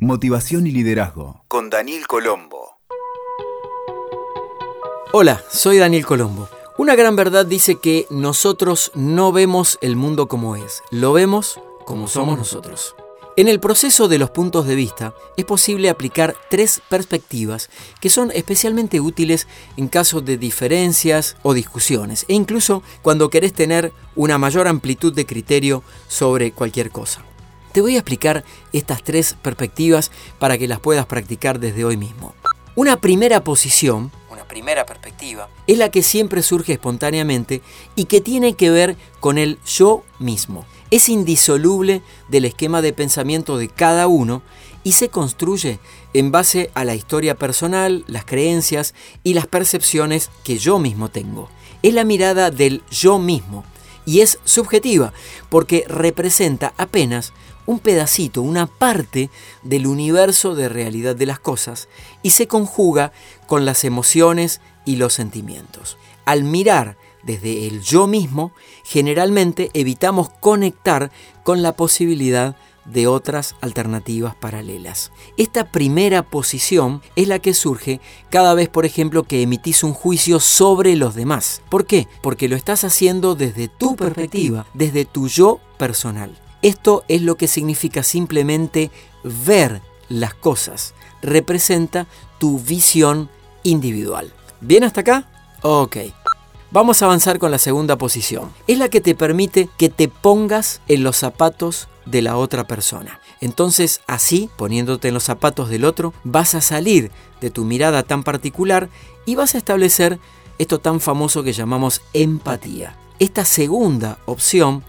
Motivación y liderazgo con Daniel Colombo. Hola, soy Daniel Colombo. Una gran verdad dice que nosotros no vemos el mundo como es, lo vemos como somos nosotros. En el proceso de los puntos de vista es posible aplicar tres perspectivas que son especialmente útiles en caso de diferencias o discusiones e incluso cuando querés tener una mayor amplitud de criterio sobre cualquier cosa. Te voy a explicar estas tres perspectivas para que las puedas practicar desde hoy mismo. Una primera posición, una primera perspectiva, es la que siempre surge espontáneamente y que tiene que ver con el yo mismo. Es indisoluble del esquema de pensamiento de cada uno y se construye en base a la historia personal, las creencias y las percepciones que yo mismo tengo. Es la mirada del yo mismo y es subjetiva porque representa apenas un pedacito, una parte del universo de realidad de las cosas y se conjuga con las emociones y los sentimientos. Al mirar desde el yo mismo, generalmente evitamos conectar con la posibilidad de otras alternativas paralelas. Esta primera posición es la que surge cada vez, por ejemplo, que emitís un juicio sobre los demás. ¿Por qué? Porque lo estás haciendo desde tu perspectiva, desde tu yo personal. Esto es lo que significa simplemente ver las cosas. Representa tu visión individual. ¿Bien hasta acá? Ok. Vamos a avanzar con la segunda posición. Es la que te permite que te pongas en los zapatos de la otra persona. Entonces, así, poniéndote en los zapatos del otro, vas a salir de tu mirada tan particular y vas a establecer esto tan famoso que llamamos empatía. Esta segunda opción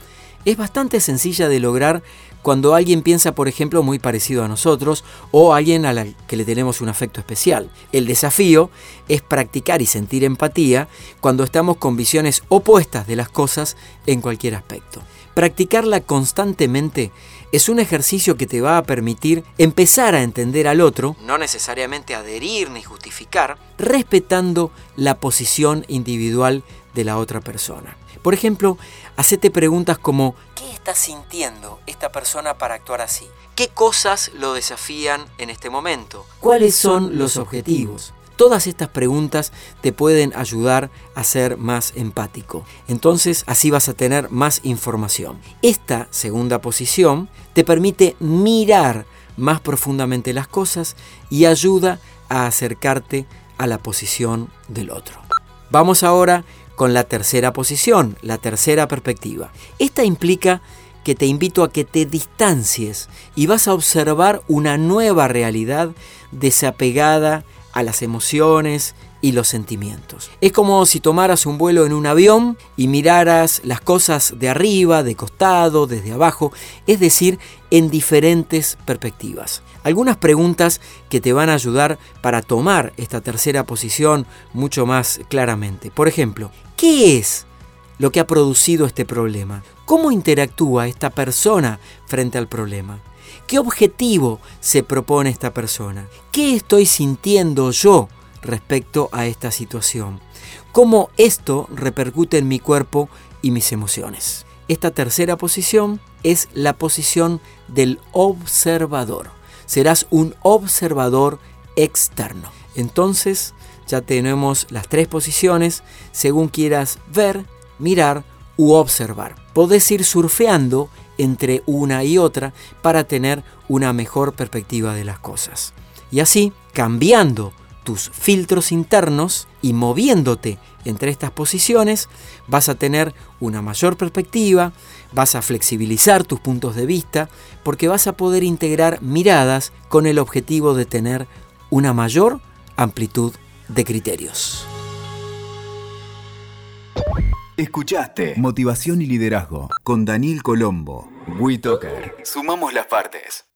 es bastante sencilla de lograr cuando alguien piensa, por ejemplo, muy parecido a nosotros o alguien a la que le tenemos un afecto especial. El desafío es practicar y sentir empatía cuando estamos con visiones opuestas de las cosas en cualquier aspecto. Practicarla constantemente es un ejercicio que te va a permitir empezar a entender al otro, no necesariamente adherir ni justificar, respetando la posición individual de la otra persona. Por ejemplo, hacete preguntas como ¿qué está sintiendo esta persona para actuar así? ¿Qué cosas lo desafían en este momento? ¿Cuáles son los objetivos? Todas estas preguntas te pueden ayudar a ser más empático. Entonces así vas a tener más información. Esta segunda posición te permite mirar más profundamente las cosas y ayuda a acercarte a la posición del otro. Vamos ahora con la tercera posición, la tercera perspectiva. Esta implica que te invito a que te distancies y vas a observar una nueva realidad desapegada a las emociones y los sentimientos. Es como si tomaras un vuelo en un avión y miraras las cosas de arriba, de costado, desde abajo, es decir, en diferentes perspectivas. Algunas preguntas que te van a ayudar para tomar esta tercera posición mucho más claramente. Por ejemplo, ¿qué es lo que ha producido este problema? ¿Cómo interactúa esta persona frente al problema? ¿Qué objetivo se propone esta persona? ¿Qué estoy sintiendo yo respecto a esta situación? ¿Cómo esto repercute en mi cuerpo y mis emociones? Esta tercera posición es la posición del observador. Serás un observador externo. Entonces ya tenemos las tres posiciones según quieras ver, mirar u observar. Podés ir surfeando entre una y otra para tener una mejor perspectiva de las cosas. Y así, cambiando tus filtros internos y moviéndote entre estas posiciones, vas a tener una mayor perspectiva, vas a flexibilizar tus puntos de vista, porque vas a poder integrar miradas con el objetivo de tener una mayor amplitud de criterios. Escuchaste Motivación y Liderazgo con Daniel Colombo. WeToker. Sumamos las partes.